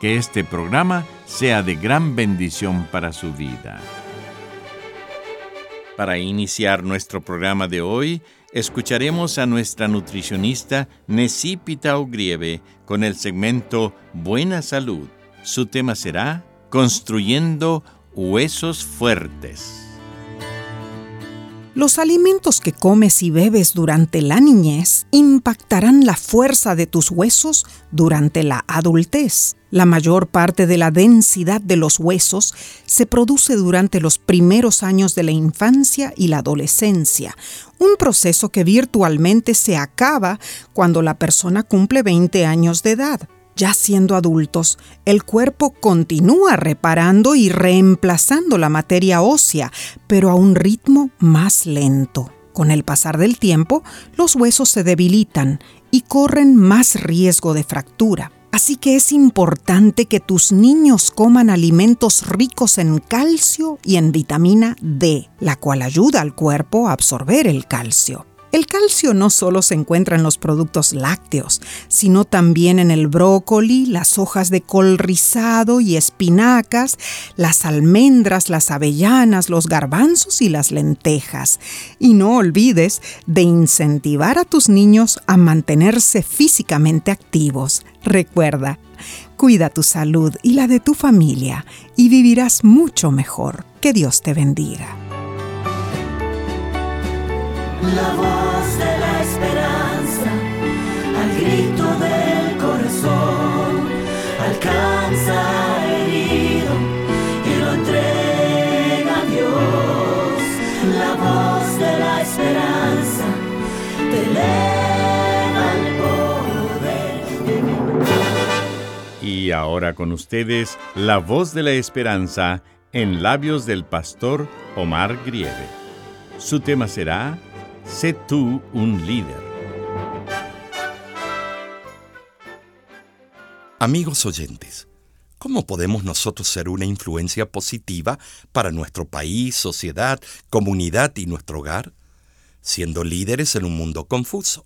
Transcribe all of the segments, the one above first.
que este programa sea de gran bendición para su vida. Para iniciar nuestro programa de hoy, escucharemos a nuestra nutricionista Necipita Ogrieve con el segmento Buena Salud. Su tema será Construyendo Huesos Fuertes. Los alimentos que comes y bebes durante la niñez impactarán la fuerza de tus huesos durante la adultez. La mayor parte de la densidad de los huesos se produce durante los primeros años de la infancia y la adolescencia, un proceso que virtualmente se acaba cuando la persona cumple 20 años de edad. Ya siendo adultos, el cuerpo continúa reparando y reemplazando la materia ósea, pero a un ritmo más lento. Con el pasar del tiempo, los huesos se debilitan y corren más riesgo de fractura. Así que es importante que tus niños coman alimentos ricos en calcio y en vitamina D, la cual ayuda al cuerpo a absorber el calcio. El calcio no solo se encuentra en los productos lácteos, sino también en el brócoli, las hojas de col rizado y espinacas, las almendras, las avellanas, los garbanzos y las lentejas. Y no olvides de incentivar a tus niños a mantenerse físicamente activos. Recuerda, cuida tu salud y la de tu familia y vivirás mucho mejor. Que Dios te bendiga. La voz de la esperanza, al grito del corazón, alcanza herido y lo entrega a Dios. La voz de la esperanza te eleva el poder. Y ahora con ustedes, la voz de la esperanza en labios del pastor Omar Grieve. Su tema será Sé tú un líder. Amigos oyentes, ¿cómo podemos nosotros ser una influencia positiva para nuestro país, sociedad, comunidad y nuestro hogar? Siendo líderes en un mundo confuso.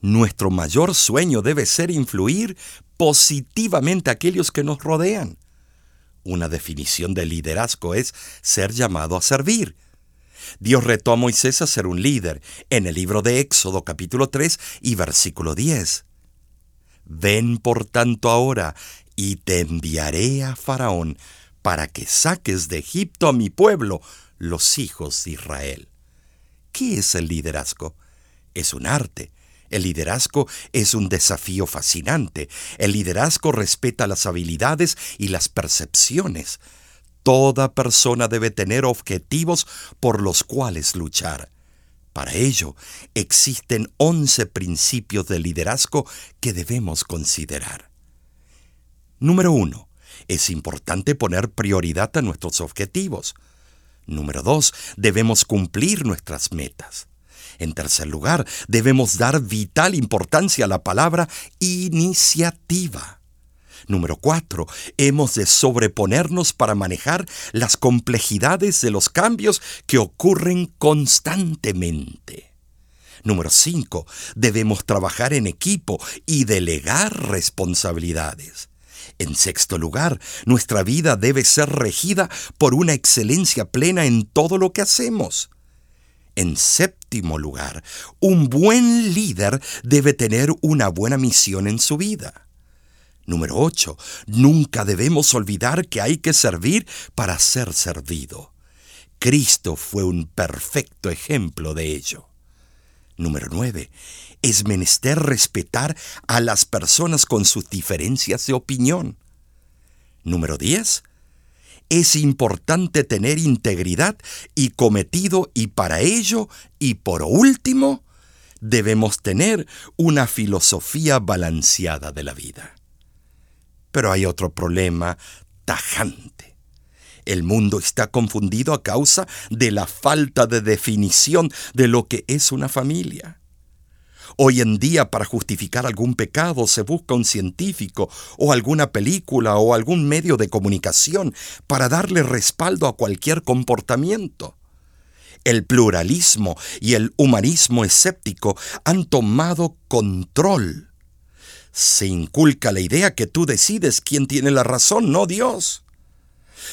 Nuestro mayor sueño debe ser influir positivamente a aquellos que nos rodean. Una definición de liderazgo es ser llamado a servir, Dios retó a Moisés a ser un líder en el libro de Éxodo capítulo 3 y versículo 10. Ven por tanto ahora y te enviaré a Faraón para que saques de Egipto a mi pueblo, los hijos de Israel. ¿Qué es el liderazgo? Es un arte. El liderazgo es un desafío fascinante. El liderazgo respeta las habilidades y las percepciones. Toda persona debe tener objetivos por los cuales luchar. Para ello, existen 11 principios de liderazgo que debemos considerar. Número 1. Es importante poner prioridad a nuestros objetivos. Número 2. Debemos cumplir nuestras metas. En tercer lugar, debemos dar vital importancia a la palabra iniciativa. Número 4. Hemos de sobreponernos para manejar las complejidades de los cambios que ocurren constantemente. Número 5. Debemos trabajar en equipo y delegar responsabilidades. En sexto lugar, nuestra vida debe ser regida por una excelencia plena en todo lo que hacemos. En séptimo lugar, un buen líder debe tener una buena misión en su vida. Número 8. Nunca debemos olvidar que hay que servir para ser servido. Cristo fue un perfecto ejemplo de ello. Número 9. Es menester respetar a las personas con sus diferencias de opinión. Número 10. Es importante tener integridad y cometido y para ello, y por último, debemos tener una filosofía balanceada de la vida. Pero hay otro problema tajante. El mundo está confundido a causa de la falta de definición de lo que es una familia. Hoy en día para justificar algún pecado se busca un científico o alguna película o algún medio de comunicación para darle respaldo a cualquier comportamiento. El pluralismo y el humanismo escéptico han tomado control. Se inculca la idea que tú decides quién tiene la razón, no Dios.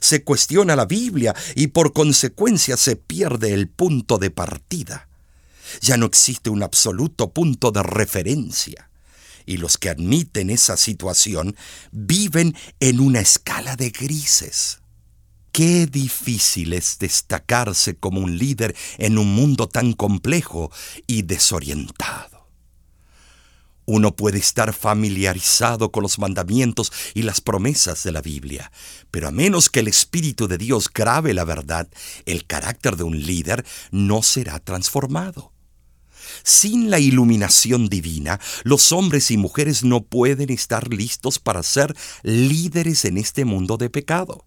Se cuestiona la Biblia y por consecuencia se pierde el punto de partida. Ya no existe un absoluto punto de referencia. Y los que admiten esa situación viven en una escala de grises. Qué difícil es destacarse como un líder en un mundo tan complejo y desorientado. Uno puede estar familiarizado con los mandamientos y las promesas de la Biblia, pero a menos que el Espíritu de Dios grabe la verdad, el carácter de un líder no será transformado. Sin la iluminación divina, los hombres y mujeres no pueden estar listos para ser líderes en este mundo de pecado.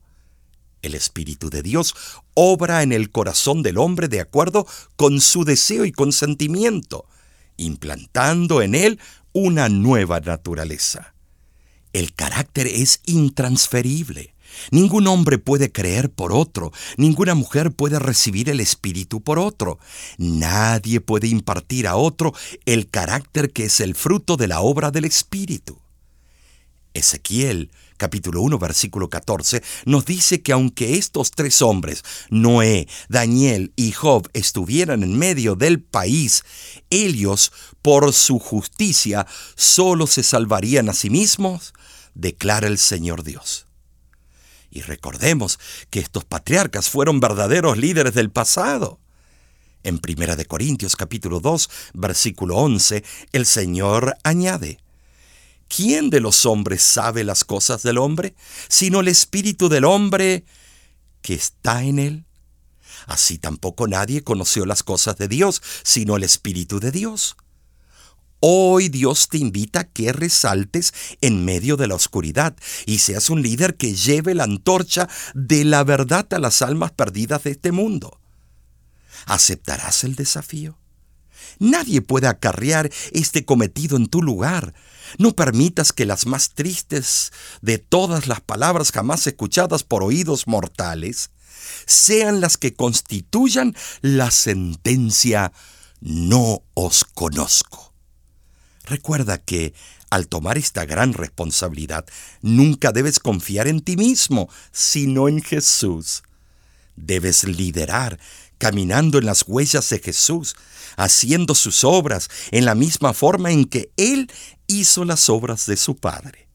El Espíritu de Dios obra en el corazón del hombre de acuerdo con su deseo y consentimiento, implantando en él una nueva naturaleza. El carácter es intransferible. Ningún hombre puede creer por otro, ninguna mujer puede recibir el Espíritu por otro, nadie puede impartir a otro el carácter que es el fruto de la obra del Espíritu. Ezequiel capítulo 1 versículo 14 nos dice que aunque estos tres hombres, Noé, Daniel y Job, estuvieran en medio del país, ellos, por su justicia, solo se salvarían a sí mismos, declara el Señor Dios. Y recordemos que estos patriarcas fueron verdaderos líderes del pasado. En Primera de Corintios capítulo 2, versículo 11, el Señor añade: ¿Quién de los hombres sabe las cosas del hombre, sino el espíritu del hombre que está en él? Así tampoco nadie conoció las cosas de Dios, sino el espíritu de Dios. Hoy Dios te invita a que resaltes en medio de la oscuridad y seas un líder que lleve la antorcha de la verdad a las almas perdidas de este mundo. ¿Aceptarás el desafío? Nadie puede acarrear este cometido en tu lugar. No permitas que las más tristes de todas las palabras jamás escuchadas por oídos mortales sean las que constituyan la sentencia no os conozco. Recuerda que, al tomar esta gran responsabilidad, nunca debes confiar en ti mismo, sino en Jesús. Debes liderar, caminando en las huellas de Jesús, haciendo sus obras en la misma forma en que Él hizo las obras de su Padre.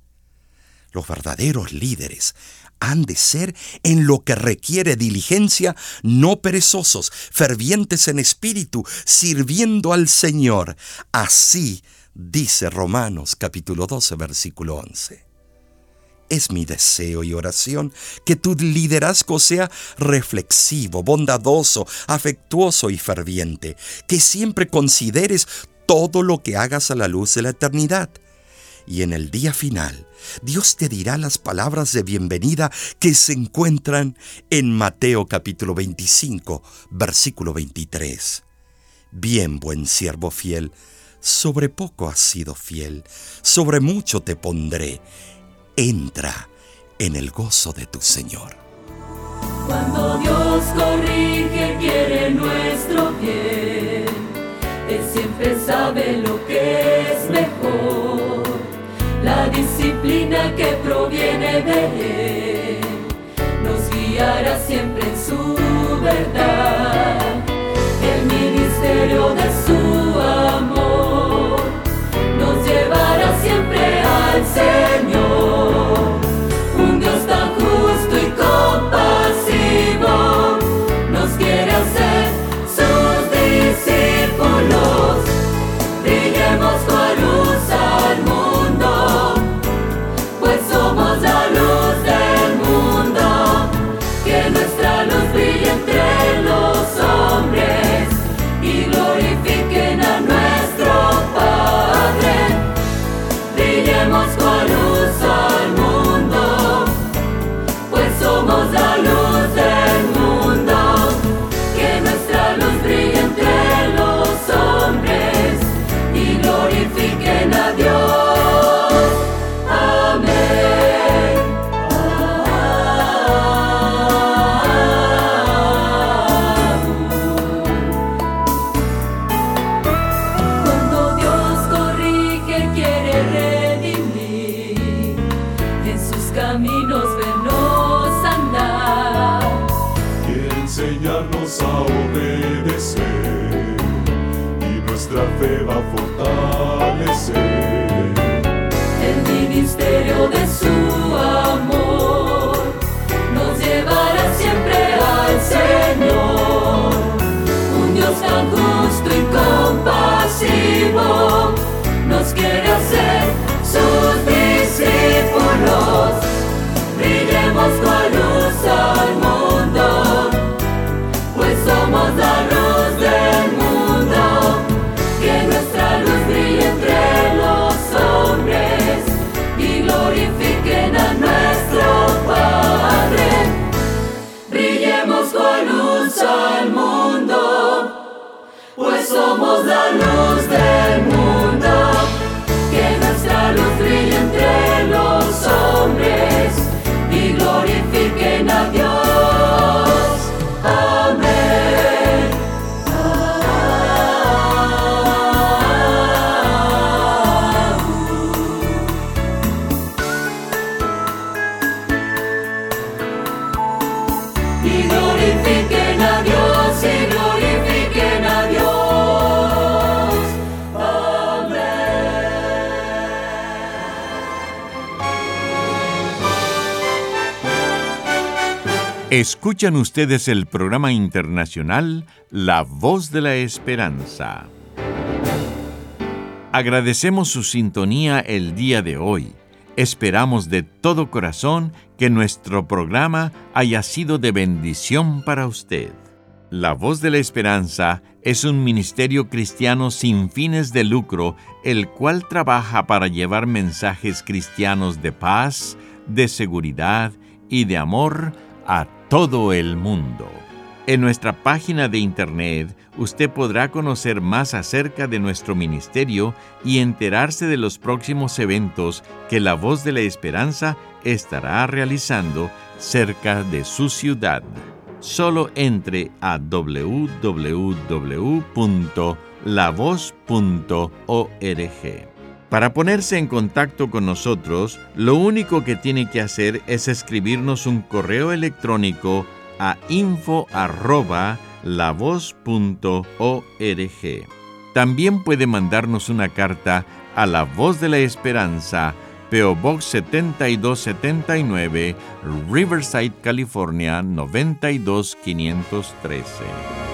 Los verdaderos líderes han de ser en lo que requiere diligencia, no perezosos, fervientes en espíritu, sirviendo al Señor. Así dice Romanos capítulo 12 versículo 11. Es mi deseo y oración que tu liderazgo sea reflexivo, bondadoso, afectuoso y ferviente, que siempre consideres todo lo que hagas a la luz de la eternidad. Y en el día final, Dios te dirá las palabras de bienvenida que se encuentran en Mateo capítulo 25, versículo 23. Bien, buen siervo fiel, sobre poco has sido fiel, sobre mucho te pondré. Entra en el gozo de tu Señor. Cuando Dios corrige, quiere nuestro bien. Él siempre sabe lo que es mejor. La disciplina que proviene de Él nos guiará siempre en su verdad. Enseñarnos a obedecer y nuestra fe va a fortalecer. El ministerio de su amor nos llevará siempre al Señor. Un Dios tan justo y compasivo nos quiere hacer sus discípulos. Brillemos con glorifiquen a Escuchan ustedes el programa internacional La Voz de la Esperanza. Agradecemos su sintonía el día de hoy. Esperamos de todo corazón que nuestro programa haya sido de bendición para usted. La Voz de la Esperanza es un ministerio cristiano sin fines de lucro, el cual trabaja para llevar mensajes cristianos de paz, de seguridad y de amor a todo el mundo. En nuestra página de internet usted podrá conocer más acerca de nuestro ministerio y enterarse de los próximos eventos que la voz de la esperanza estará realizando cerca de su ciudad. Solo entre a www.lavoz.org. Para ponerse en contacto con nosotros, lo único que tiene que hacer es escribirnos un correo electrónico a info@lavoz.org. También puede mandarnos una carta a La Voz de la Esperanza, PO Box 7279, Riverside, California 92513.